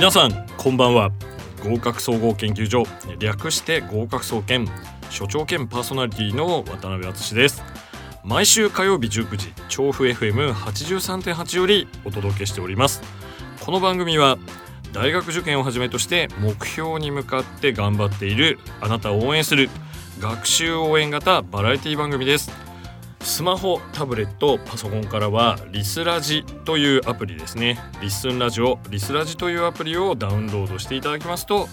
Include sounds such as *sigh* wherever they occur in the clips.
皆さんこんばんは。合格総合研究所略して合格総研所長兼パーソナリティの渡辺敦です。毎週火曜日19時調布 FM83.8 よりお届けしております。この番組は大学受験をはじめとして目標に向かって頑張っているあなたを応援する学習応援型バラエティ番組です。スマホタブレットパソコンからはリスラジというアプリですね。リスンラジオリスラジというアプリをダウンロードしていただきますと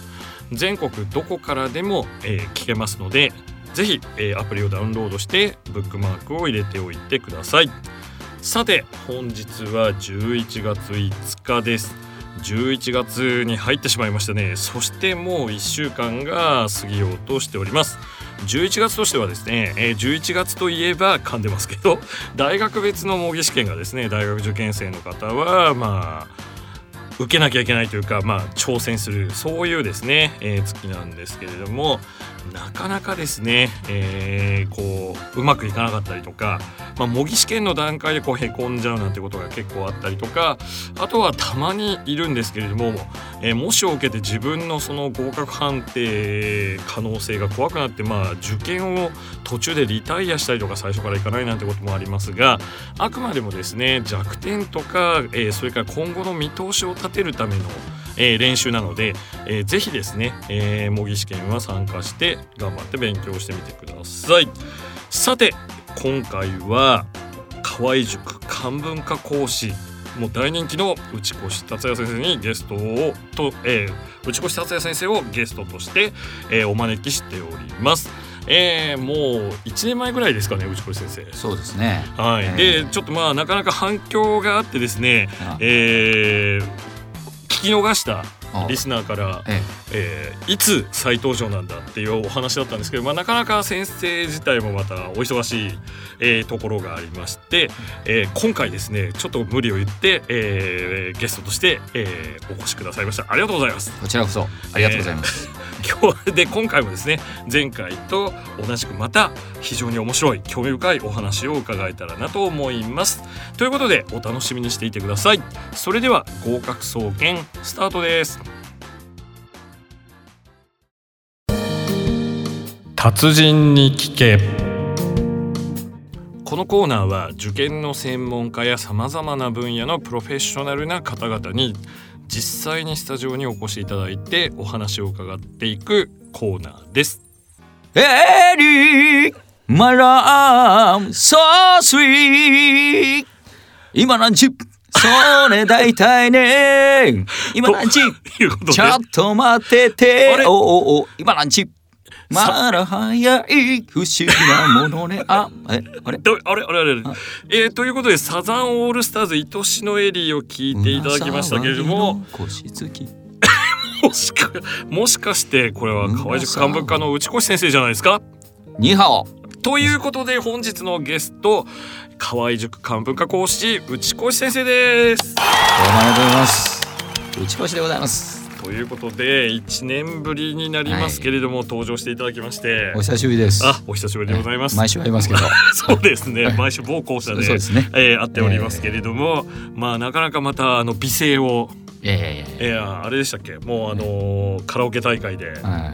全国どこからでも、えー聞けますのでぜひ、えーアプリをダウンロードしてブックマークを入れておいてください。さて本日は11月5日です。11月に入ってしまいましたね。そしてもう1週間が過ぎようとしております。11月としてはですね、えー11月といえば噛んでますけど *laughs* 大学別の模擬試験がですね大学受験生の方はまあ受けなきゃいけないというか、まあ、挑戦するそういうですね、えー月なんですけれどもなかなかですね、えーこううまくいかなかったりとか、まあ、模擬試験の段階でこうへこんじゃうなんてことが結構あったりとかあとはたまにいるんですけれども、えー模試を受けて自分のその合格判定可能性が怖くなって、まあ、受験を途中でリタイアしたりとか最初からいかないなんてこともありますがあくまでもですね弱点とか、えーそれから今後の見通しを立てるための、えー練習なので、えーぜひですね、えー模擬試験は参加して頑張って勉強してみてください。さて今回は河合塾漢文化講師もう大人気の内越達也先生にゲストをと、えー内越達也先生をゲストとして、えーお招きしております。えーもう1年前ぐらいですかね内越先生。そうですね。はい、えーでちょっとまあなかなか反響があってですね、あえー聞き逃したあリスナーから、ええ。ーいつ再登場なんだっていうお話だったんですけど、まあ、なかなか先生自体もまたお忙しい、えーところがありまして、えー今回ですねちょっと無理を言って、えーゲストとして、えーお越しくださいました。ありがとうございます。えこちらこそ。ありがとうございます。今日で今回もですね前回と同じくまた非常に面白い興味深いお話を伺えたらなと思います。ということでお楽しみにしていてください。それでは合格総研スタートです。達人に聞け。このコーナーは受験の専門家やさまざまな分野のプロフェッショナルな方々に実際にスタジオにお越しいただいてお話を伺っていくコーナーです。エリーマラーソースイー今何時？それ大体ね。*laughs* 今何時？ちょっと待ってて。おおお今何時？まだ早い不思議なものね。あえあれ？どあれ？あれ？あれ？あれ？あ。えーということでサザンオールスターズ愛しのエリーを聞いていただきましたけれども。腰つきもしかもしかしてこれは河合塾漢文科の内越先生じゃないですか？ニハオ。ということで本日のゲスト河合塾漢文科講師内越先生です。どうもありがとうございます。打ち越しでございますということで1年ぶりになりますけれども、登場していただきまして。お久しぶりです。あお久しぶりでございます。毎週会いますけど。*laughs* そうですね。毎週某校舎でそうですね。えー会っておりますけれども、まあなかなかまたあの美声を、いやいやいやいえーあれでしたっけ？もうあのーカラオケ大会で、やは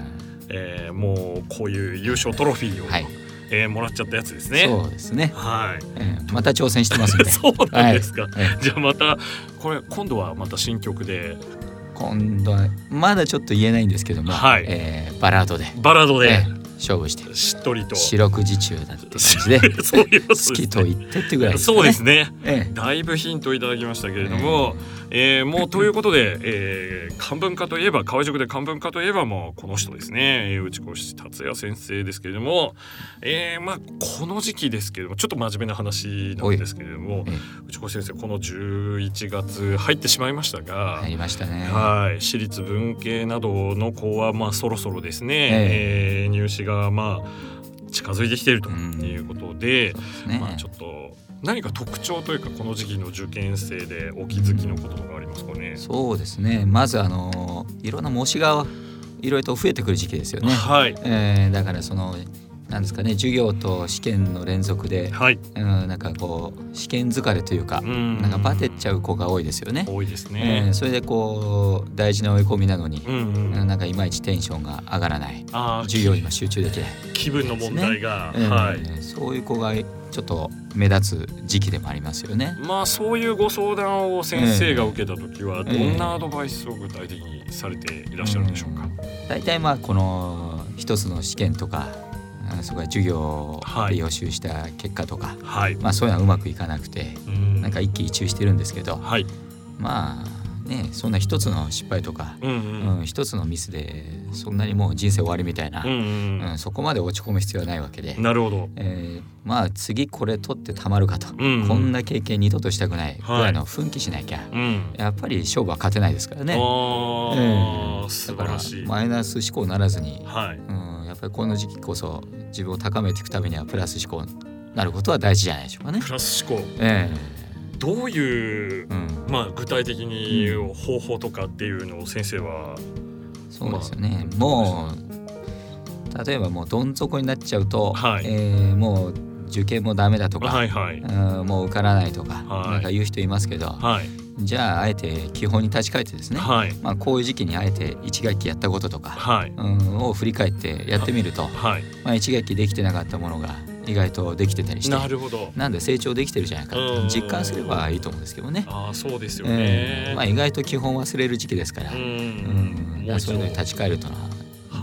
えーもうこういう優勝トロフィーを、いはい。えーもらっちゃったやつですね。そうですね。はい。ええまた挑戦してます *laughs* そうなんですか。えじゃあまたこれ今度はまた新曲で今度はまだちょっと言えないんですけども、はい。えーバラードで、バラードで。ええ勝負して。しっとりと。四六時中だって感じでそういうことですね。好きと言ってってぐらいですかね。そうですね。ええ。だいぶヒントいただきましたけれども、えーもうということで、えー漢文化といえば河合塾で漢文化といえばもうこの人ですね、えー内越達也先生ですけれども、えーまあこの時期ですけれどもちょっと真面目な話なんですけれどもええ内越先生この11月入ってしまいましたが、入りましたね、はい、私立文系などの子はまあそろそろですね、えー入試がまあ近づいてきているということで、ね。まあちょっと何か特徴というかこの時期の受験生でお気づきのこととかありますかね？そうですねまずあのいろんな模試がいろいろと増えてくる時期ですよね、はい。えーだからそのなんですかね授業と試験の連続で、はい。うん、なんかこう試験疲れというか、うん。なんかバテっちゃう子が多いですよね。多いですえねー、それでこう大事な追い込みなのに、うんうん。うんなんかいまいちテンションが上がらない。授業にも集中できない、気分の問題が、えーはい。そういう子がちょっと目立つ時期でもありますよね。まあそういうご相談を先生が受けた時はええどんなアドバイスを具体的にされていらっしゃるんでしょうか、大体まあこの一つの試験とかあそれから授業はい。で予習した結果とか、はい、まあそういうのはうまくいかなくてうん。なんか一喜一憂してるんですけどはい。まあねそんな一つの失敗とか、うんううんん、一つのミスでそんなにもう人生終わりみたいな、うんうんうん。そこまで落ち込む必要はないわけで、なるほど。えーまあ次これ取ってたまるかと、うんうん。こんな経験二度としたくないぐらいの奮起しなきゃ、うん。やっぱり勝負は勝てないですからね。あー、ええ素だから晴らしい。マイナス思考ならずに、はい。うん、やっぱりこの時期こそ自分を高めていくためにはプラス思考になることは大事じゃないでしょうかね。プラス思考。えどういうえうん、まあ具体的に方法とかっていうのを先生はそうですよね。もう例えばもうどん底になっちゃうと、はい。えーもう受験もダメだとか、はいはい。うんもう受からないとか、はい。なんか言う人いますけど、はいじゃああえて基本に立ち返ってですね、はい。まあ、こういう時期にあえて一学期やったこととか、はい。うん、を振り返ってやってみると、*laughs* はい。まあ、一学期できてなかったものが意外とできてたりしてなるほど。なんで成長できてるじゃないかうん。と実感すればいいと思うんですけどね。ああそうですよね、えーまあ、意外と基本忘れる時期ですから、ううん。んだからそういうのに立ち返るというのは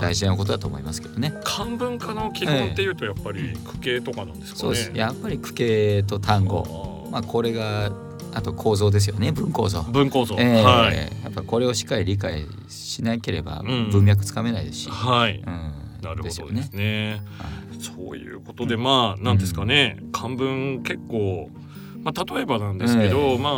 大事なことだと思いますけどね。漢文化の基本っていうとやっぱり句形とかなんですかね。そうです。やっぱり句形と単語、まあ、これがあと構造ですよね文構造。文構造、えーはい。やっぱこれをしっかり理解しなければうん。文脈つかめないですし、はい。うん。なるほどですよね。はいそういうことでまあなんですかね、漢文結構まあ例えばなんですけど、ええ。ま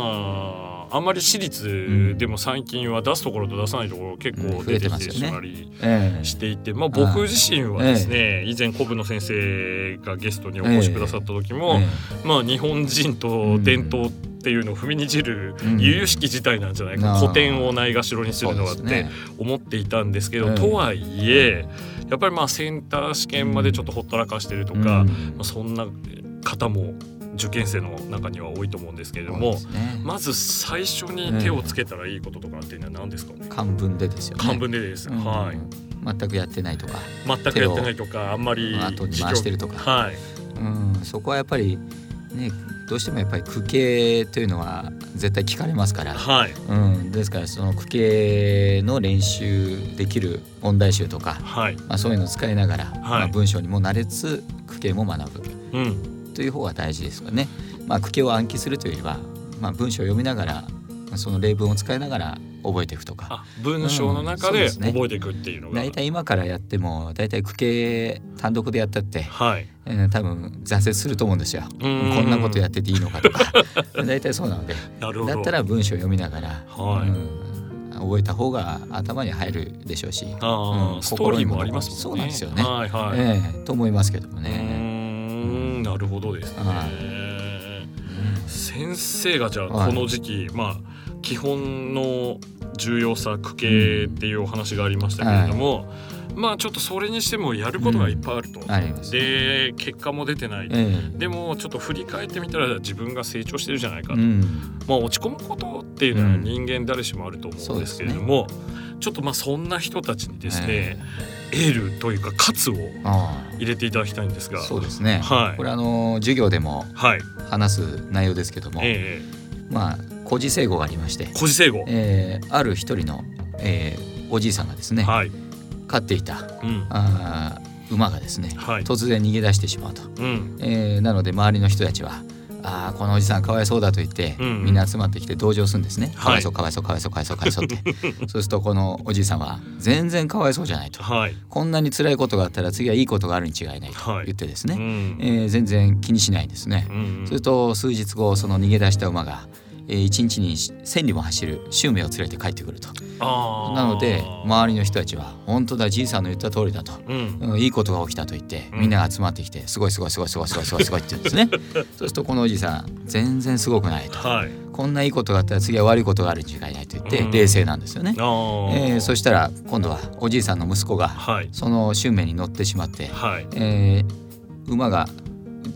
ああんまり私立でも最近は出すところと出さないところ結構うん。出てきて増えてますよね。しまりええ。していて、まあ僕自身はですね、以前古文の先生がゲストにお越しくださった時も、えまあ日本人と伝統っていうのを踏みにじるうん。由々しき事態なんじゃないか、あ。ー古典をないがしろにするのはって思っていたんですけど、ええ。とはいえやっぱりまあセンター試験までちょっとほったらかしてるとか、うん。まあ、そんな方も受験生の中には多いと思うんですけれども、ね。まず最初に手をつけたらいいこととかっていうのは何ですか？ね、漢文でですよね。漢文でです、うん。はい。全くやってないとか、全くやってないとかあんまり後に回してるとか。はい。うん、そこはやっぱりねどうしてもやっぱり句形というのは絶対聞かれますから、はい。うん、ですからその句形の練習できる問題集とか、はい。まあ、そういうのを使いながら、まあ、文章にも慣れつつ句形も学ぶ。うん。という方が大事ですよね。まあ、句形を暗記するというよりは、まあ、文章を読みながらその例文を使いながら覚えていくとか。あ文章の中で覚えていくっていうのが、大体今からやっても大体句形単独でやったって、はい。えー多分挫折すると思うんですよ。こん。んなことやってていいのかとか。*laughs* 大体そうなので。だったら文章を読みながら、はい。うん覚えた方が頭に入るでしょうし、あーうんストーリーもありますもんね。そうなんですよね。はいはい、ええと思いますけどもうーね。ん。なるほどですね、は先生がじゃあはいこの時期、まあ基本の重要さ区形っていうお話がありましたけれども、まあちょっとそれにしてもやることがいっぱいあると、あります。で結果も出てない、ええ。でもちょっと振り返ってみたら自分が成長してるじゃないかと、うん、まあ落ち込むことっていうのはうん。人間誰しもあると思うんですけれども、ちょっとまあそんな人たちにですね、えエールというか喝をあ入れていただきたいんですが。あそうですね。はい。これあの授業でもはい。話す内容ですけども、え。まあ古事成語がありまして。え、古事成語、えーある一人の、えーおじいさんがですね、はい、飼っていたうん、あー馬がですね、はい。突然逃げ出してしまうと。うん、えーなので周りの人たちは「ああこのおじさんかわいそうだ」と言って、うん。みんな集まってきて同情するんですね。はい。かわいそうかわいそうかわいそうかわいそうかわいそうって。*laughs* そうするとこのおじいさんは「全然かわいそうじゃない」と。はい、「こんなに辛いことがあったら次はいいことがあるに違いない」とはい。言ってですね、うん、えー全然気にしないんですね。うん。すると数日後その逃げ出した馬が、えー、1日に1,000里も走る襲名を連れて帰ってくると。なので周りの人たちは「本当だじいさんの言った通りだ」と。うん、うん、いいことが起きたと言ってうんみんなが集まってきて「すごいすごいすごいすごいすごいすごいすごい」って言うんですねそうするとこのおじさん「全然すごくない」とはい、「こんないいことがあったら次は悪いことがあるに違いない」と言ってうん冷静なんですよね、あーえーそしたら今度はおじいさんの息子がはい、その襲名に乗ってしまって、はい、えー馬が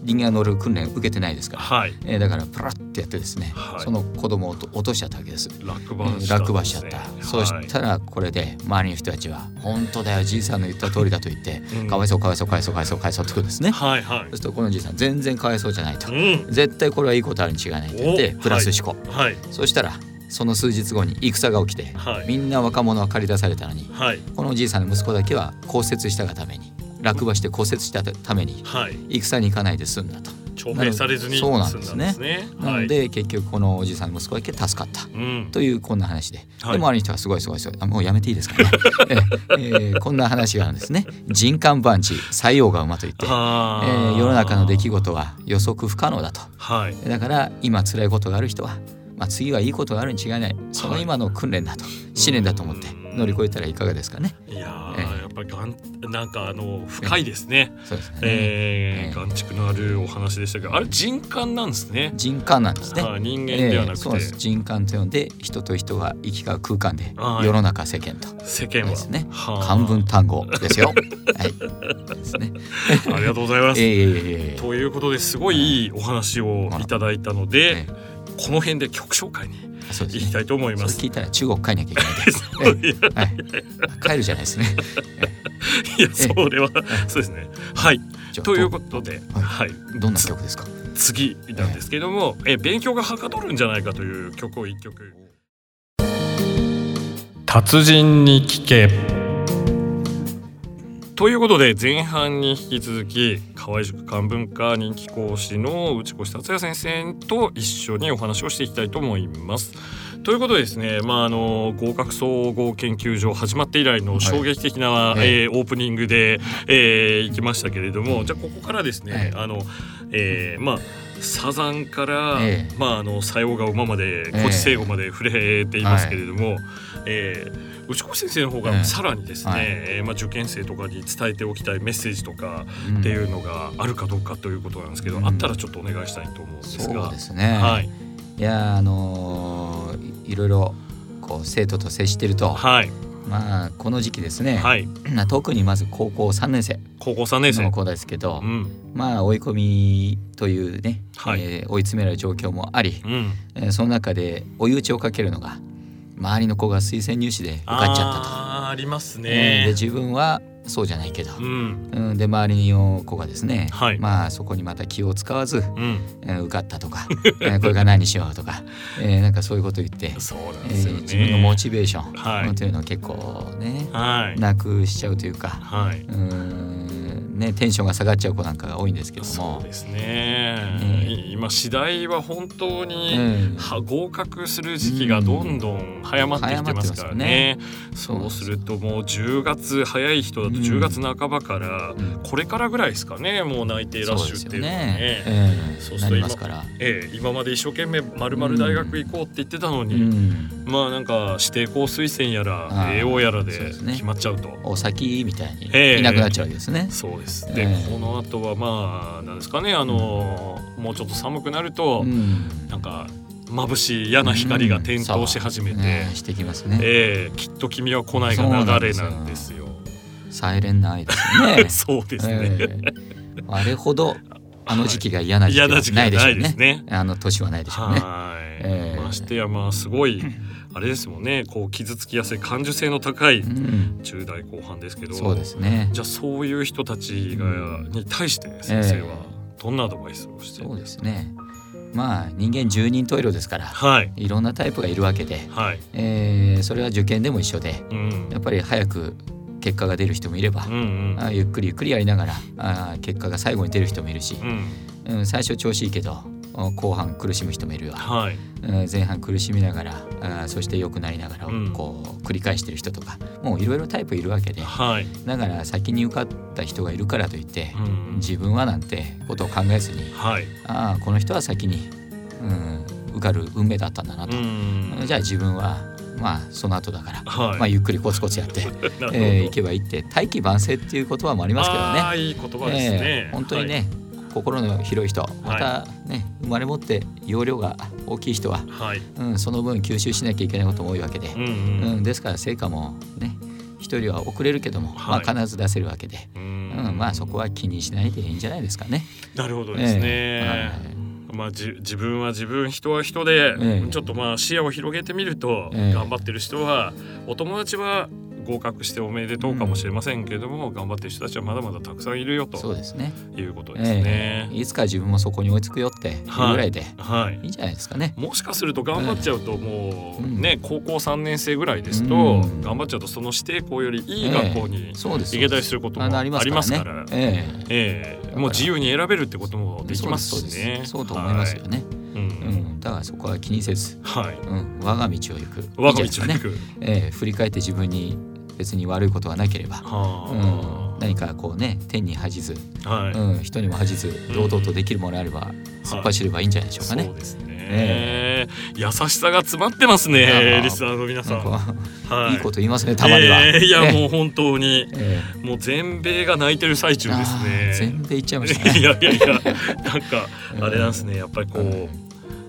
人間が乗る訓練受けてないですから、はい。えーだからプラッてやってですね、はい。その子供を落としちゃったわけです。落えー馬しちゃ落馬しちゃった、そうしたらこれで周りの人たちは「本当だよじいさんの言った通りだ」と言ってうん「かわいそうかわいそうかわいそうかわいそうかわいそう」ってことですね。はいはい。そうするとこのじいさん全然かわいそうじゃないと。うん。絶対これはいいことあるに違いないと言っておプラス思考、はい。そしたらその数日後に戦が起きて、はい。みんな若者は駆り出されたのにはい。このおじいさんの息子だけは骨折したがために落馬して骨折したためにはい。戦に行かないで済んだと。徴兵されずにそうなん済ですね。んだんですね。なので結局このおじいさんの息子だけ助かった。うん。というこんな話で、はい。で周りの人はすごいすごいすごい。あもうやめていいですかね、え *laughs* えーこんな話があるんですね。人間万事採用が馬といって、えはあ。ー世の中の出来事は予測不可能だと。はい。だから今辛いことがある人は、まあ、次はいいことがあるに違いない。その今の訓練だと試練だと思って乗り越えたらいかがですかね。いやえーやっぱりがんなんかあの深いですね。そうですね、えええー眼蓄のあるお話でしたけどあれ人感なんですね。人間なんですね。はい人間ではなくて。ええそうです。人間と呼んで人と人が行き交う空間ではい。世の中世間と。世間は。ですね。はあ。漢文単語ですよ。*laughs* はい。ですね。ありがとうございます。ええええええ。ということですごいいいお話をいただいたので、えこの辺で曲紹介にえそうですね。行きたいと思います。それ聞いたら中国帰んなきゃいけない *laughs* で。はい、帰るじゃない。ですね。いやそれはそうですね。はい。ということで、はい。はい、どんな曲ですか？次なんですけども、え勉強がはかどるんじゃないかという曲を一曲。達人に聞けということで前半に引き続き河合塾漢文化人気講師の内越達也先生と一緒にお話をしていきたいと思います。ということでですね、まあ、あの合格総合研究所始まって以来の衝撃的な、はい。えーオープニングで、えー行きましたけれどもじゃあここからですね、はい。あのえーまあサザンから、ええ。まああの西洋が馬までええ。古地聖語まで触れていますけれども、えー内越先生の方がええ。さらにですね、はい。えーまあ、受験生とかに伝えておきたいメッセージとかうん。っていうのがあるかどうかということなんですけど、うん。あったらちょっとお願いしたいと思うんですが。そうですね。はい、いやあのーいいろいろこう生徒と接してると、はい、まあこの時期ですね。はい、まあ特にまず高校3年生。高校3年生。の。子ですけど、うん、まあ追い込みというね、はい。えー追い詰められる状況もあり、うん、えーその中で追い打ちをかけるのが周りの子が推薦入試で受かっちゃったと。ありますえーでね。自分はそうじゃないけど、うん、うん、で周りの子がですね、はいまあそこにまた気を使わず、うん、えー受かったとか、*laughs* えーこれから何しようとか、えーなんかそういうこと言って、そうなんえですよね。ー自分のモチベーション、はいうんというのを結構ねはい、なくしちゃうというか、はい。うーんねテンションが下がっちゃう子なんかが多いんですけどもそう、ですね。ね今次第は本当に、うんは合格する時期がどんどん早まってきてますからね。そうするともう10月早い人だとうん10月半ばから、うんこれからぐらいですかねもう内定ラッシュっていうのはね。えーなそうすると今。ええ、今まで一生懸命まるまる大学行こうって言ってたのうに、ん、まあなんか指定校推薦やらああ栄養やらで決まっちゃうと。お先みたいにええいなくなっちゃうわけですね。そうですで、ええこの後はまあなんですかねあの、もうちょっと寒くなると、うんなんか眩しい嫌な光が点灯し始めて、ねしてきますね。ええきっと君は来ないが流れなんですよ。サイレンな愛ですよね。*laughs* そうですね。ええあれほどあの時期が嫌な時期はないないでしょうね。ですね。あの年はないでしょうね。はい、ええましてやまあすごいあれですもんね。こう傷つきやすい感受性の高いうん、10代後半ですけど。そうですね。じゃあそういう人たちがうんに対して先生はえどんなアドバイスをして、そうですね。まあ人間十人十色ですから、はい。いろんなタイプがいるわけで、はい、えーそれは受験でも一緒で、うん、やっぱり早く結果が出る人もいればう、んうん。あゆっくりゆっくりやりながらあ結果が最後に出る人もいるしう、ん。うん、最初調子いいけどお後半苦しむ人もいるわ、はい。うん前半苦しみながらあそして良くなりながらうん。こう繰り返してる人とかもういろいろタイプいるわけで。はい、だから先に受かった人がいるからといってうん、自分はなんてことを考えずにはい、ああこの人は先に、うん、受かる運命だったんだなうと、ん、じゃあ自分はまあその後だから、はい、まあ、ゆっくりコツコツやって、*laughs* えー、いけばいいって大器晩成っていう言葉もありますけどね。いい言葉ですね、ええ本当にね、心の広い人またね、生まれ持って容量が大きい人は、はい、はい、うん、その分吸収しなきゃいけないことも多いわけで。う、んううんんですから成果もね一人は遅れるけども、はい。まあ、必ず出せるわけで、ううんまあそこは気にしないでいいんじゃないですかね。なるほどですね。ええ。まあ、じ自分は自分人は人で、ええ。ちょっとまあ視野を広げてみると、ええ。頑張ってる人はお友達は合格しておめでとうかもしれませんけれども、頑張ってる人たちはまだまだたくさんいるよとそうですね。いうことですねえ。えいつか自分もそこに追いつくよっていうぐらいではいいいんじゃないですかね。もしかすると頑張っちゃうともううんね、高校3年生ぐらいですと、うん頑張っちゃうとその指定校よりいい学校にそうです。行けたりすることもありりますからねますから。ええええもう自由に選べるってこともできますしね。そうと思いますよね。はい。ううんん、だからそこは気にせず、はい。うん、我が道を行く。我が道を。行く。ええ振り返って自分に別に悪いことはなければ、はうん、何かこうね天に恥じず、あ。はい。うん、人にも恥じず堂々とできるものがあれば突っ走ればいいんじゃないでしょうかね。そうですね、え優しさが詰まってますねあリスナーの皆さん。はいいいこと言いますねたまには。えーいやねもう本当にえもう全米が泣いてる最中えですあー全ね。米行っちゃいましたね。*laughs* いやいやいやなんかうん *laughs* あれなんですねやっぱりこううん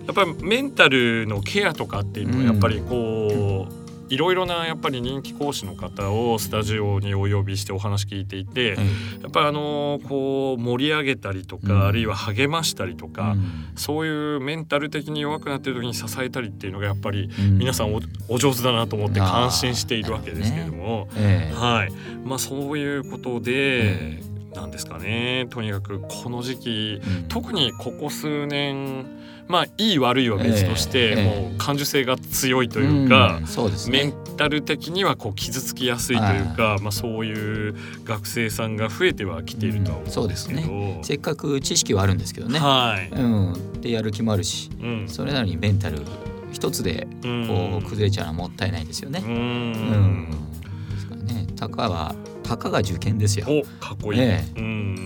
やっぱりメンタルのケアとかっていうのはやっぱりこう。いろいろなやっぱり人気講師の方をスタジオにお呼びしてお話聞いていて、えやっぱりあのこう盛り上げたりとか、うん。あるいは励ましたりとえか、うん。そういうメンタル的に弱くなってる時に支えたりっていうのがやっぱりうん。皆さんおお上手だなと思って感心しているわけですけれども、ええ。はい。まあそういうことで、え。なんですかね。とにかくこの時期うん。特にここ数年まあいい悪いは別として、ええもう感受性が強いというかん、そうですメねンタル的にはこう傷つきやすいというか、まあ、そういう学生さんが増えてはきているとは思うんですけど、うん。せっかく知識はあるんですけどね、はい、うん、でやる気もあるしうん。それなのにメンタル一つでうん。こう崩れちゃうのはもったいないですよね。う。ん。うん。ですからねたかはたかが受験ですよ。おかっこいい、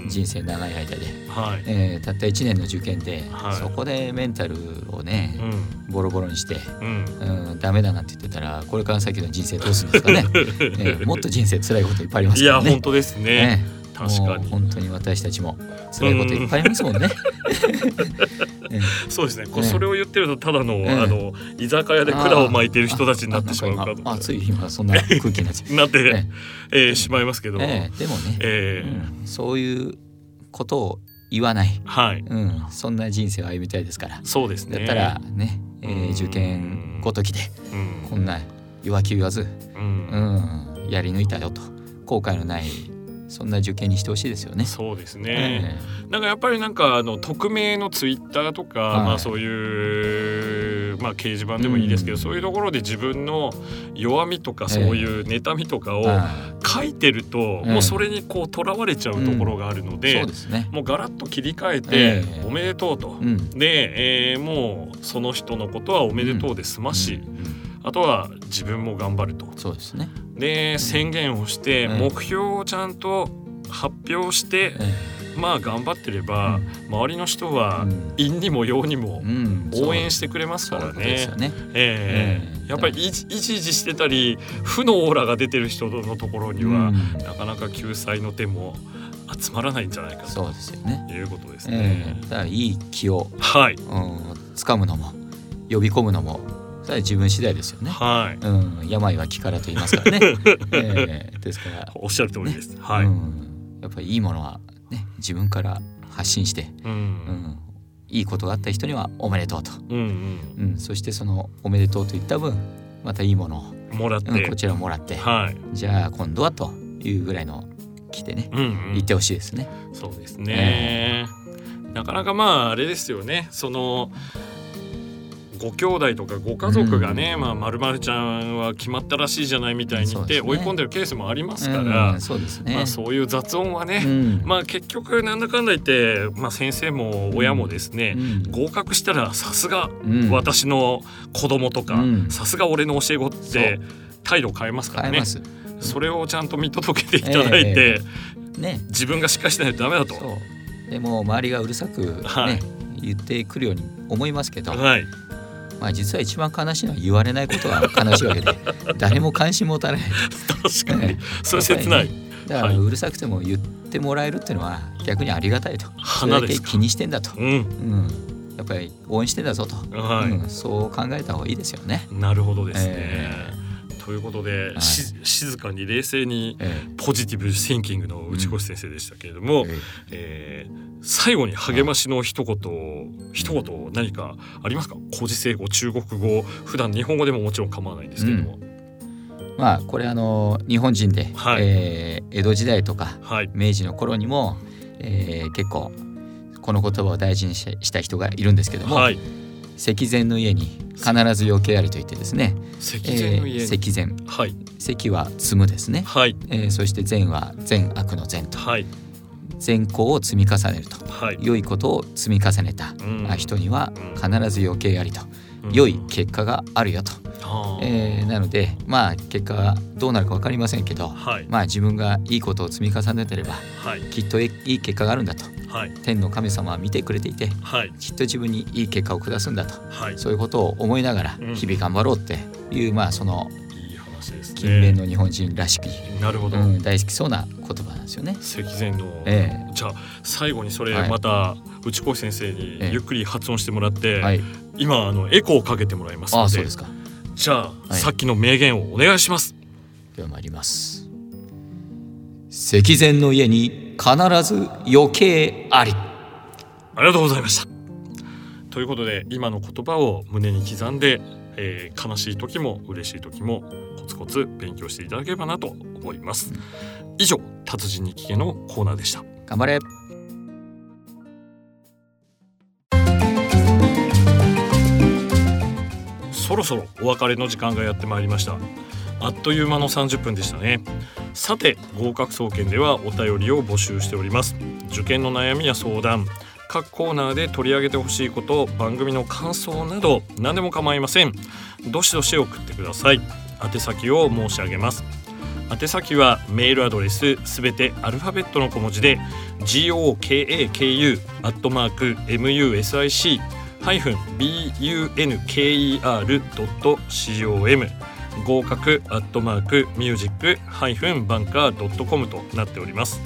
人生長い間で、はい、えーたった1年の受験で、はい。そこでメンタルをねう、ん。ボロボロにして、うん。うん、ダメだなんて言ってたらこれから先の人生どうするんですかね、*laughs* えーもっと人生辛いこといっぱいありますいやからね。本当ですね。ね確かに。本当に私たちも辛いこといっぱいありますもんね。*laughs* ええ。そうですね。こうねそれを言ってるとただの、ええ。あの居酒屋で管を巻いてる人たちになってしまうかとあつい今そんな空気になっちゃ *laughs* って、ええ。ーしまいますけど、ええでもね、えーうんそういうことを言わない、はい。うん、そんな人生を歩みたいですから。そうですね。だったらね、え受験ごときでうん。こんな弱気言わず、うん。うん、やり抜いたよと。後悔のないそんな受験にしてほしいですよね。そうですね、えなんかやっぱりなんかあの匿名のツイッターとか、はい。まあそういうまあ掲示板でもいいですけど、うん。そういうところで自分の弱みとかそういう妬みとかを書いてると、ええ。もうそれにこうとらわれちゃうところがあるのいで、そうですね。もうガラッと切り替えて、ええ。おめでとうと。うん、で、えーもうその人のことはおめでとうで済まし、うん。うんあとは自分も頑張ると。そうですね。で宣言をして、ええ。目標をちゃんと発表して、えまあ頑張ってれば、周りの人はうん。陰にも陽にもうん。応援してくれますからね。やっぱりいじいじしてたり負のオーラが出てる人のところには、うん。なかなか救済の手も集まらないんじゃないかそうですよね。ということですえね。え。だからいい気を、はい。うん、掴むのも呼び込むのもそれは自分次第ですよね。はい。うん、病は気からと言いますからね。*laughs* ええ。ですから、おっしゃる通りです。はい。うん、やっぱりいいものは、ね、自分から発信して、ううん。ん、いいことがあった人にはおめでとうと、うんうん、そしてそのおめでとうと言った分またいいものを、うんもらって、うん、こちらをもらって、はい。じゃあ今度はというぐらいの来てね、うんうん。言ってほしいですね。そうですね、なかなかまああれですよね。そのご兄弟とかご家族がね、まあまるまるちゃんは決まったらしいじゃないみたいに言って、追い込んでるケースもありますから、うん、そうですね。まあそういう雑音はね、うん。まあ結局なんだかんだ言って、まあ先生も親もですね、うん。合格したらさすがうん。私の子供とかうん。さすが俺の教え子っそてう。態度を変えますからね。それをちゃんと見届けていただいて、ね。自分がしっかりしないとダメだと。でも周りがうるさくね、はい。言ってくるように思いますけど、はい、まあ実は一番悲しいのは言われないことが *laughs* 悲しいわけで、誰も関心持たれない。確かにねそれ切ないねだからはいうるさくても言ってもらえるっていうのは逆にありがたいと。それ花ですかだけ気にしてんだと。うんうん。やっぱり応援してんだぞと。はい、うん、そう考えた方がいいですよね。なるほどですね、えということで、はい。し静かに冷静にえポジティブシンキングの内越先生でしたけれども、ええー最後に励ましの一言、一言何かありますか？古事成語中国語普段日本語でももちろん構わないんですけども、まあこれあの日本人で、はい。えー江戸時代とかはい。明治の頃にも、えー結構この言葉を大事にしした人がいるんですけども、はい石前の家に必ず余計ありと言ってですね、石え前の家に、ー石前。はい。石は積むですね、はい。えーそして善は善悪の善と。はい。善行を積み重ねると。はい。良いことを積み重ねた。人にはうん。必ず余計ありと。うん。良い結果があるよと、はあえーなのでまあ結果がどうなるか分かりませんけどはい。まあ自分がいいことを積み重ねてればはい。きっといい結果があるんだとはい。天の神様は見てくれていてはい。きっと自分にいい結果を下すんだと。はい。そういうことを思いながらうん。日々頑張ろうっていう、まあその勤勉の日本人らしく、なるほど、うん、大好きそうな言葉なんですよね。石前の、えじゃあ最後にそれはい。また内越先生にええ。ゆっくり発音してもらって、はい、今あのエコーをかけてもらいますあので。あそうですか。じゃあ、はい。さっきの名言をお願いします。では参ります。石前の家に必ず余計あり。ありがとうございましたということで今の言葉を胸に刻んで、えー悲しい時も嬉しい時もコツコツ勉強していただければなと思います以上達人に聞けのコーナーでした頑張れ。そろそろお別れの時間がやってまいりましたあっという間の30分でしたね。さて合格総研ではお便りを募集しております。受験の悩みや相談各コーナーで取り上げてほしいこと番組の感想など何でも構いません。どしどし送ってください。宛先を申し上げます。宛先はメールアドレスすべてアルファベットの小文字で gokaku.music-bunker.com 合格アットマークミュージックハイフンバンカー .com となっております。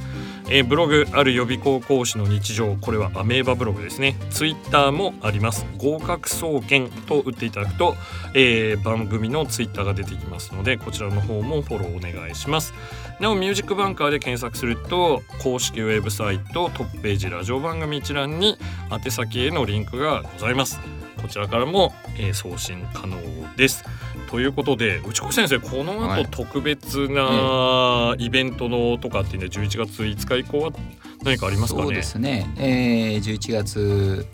えーブログある予備校講師の日常これはアメーバブログですね。ツイッターもあります。合格総研と打っていただくと、えー番組のツイッターが出てきますのでこちらの方もフォローお願いします。なおミュージックバンカーで検索すると公式ウェブサイトトップページラジオ番組一覧に宛先へのリンクがございます。こちらからも、えー送信可能です。ということで内子先生この後はい。特別なイベントのとかっていうね11月5日以降は何かありますかね？そうですね。えー、11月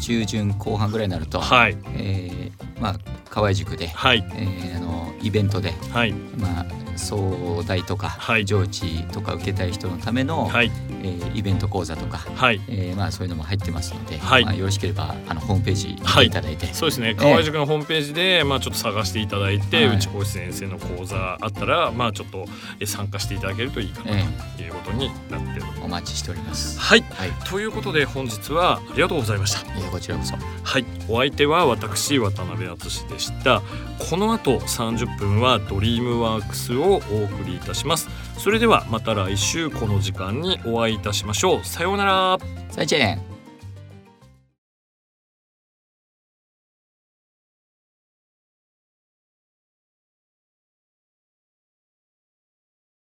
中旬後半ぐらいになると、はい。えーまあ河合塾で、はい。えーあのイベントではい。まあ総代とか、はい。上智とか受けたい人のための、はい。えーイベント講座とか、はい。えーまあそういうのも入ってますので、はい。まあよろしければあのホームページ見はい。ていただいて、そうですね。河合塾のホームページで、まあ、ちょっと探していただいて、はい。内越先生の講座あったら、まあ、ちょっとえ参加していただけるといいかなえということになっております。ーお待ちしております。はい。はい、ということで本日はありがとうございました。いやこちらこそ。はい、お相手は私渡辺敦でした。この後30分はドリームワークスをお送りいたします。それではまた来週この時間にお会いいたしましょう。さようなら。再见。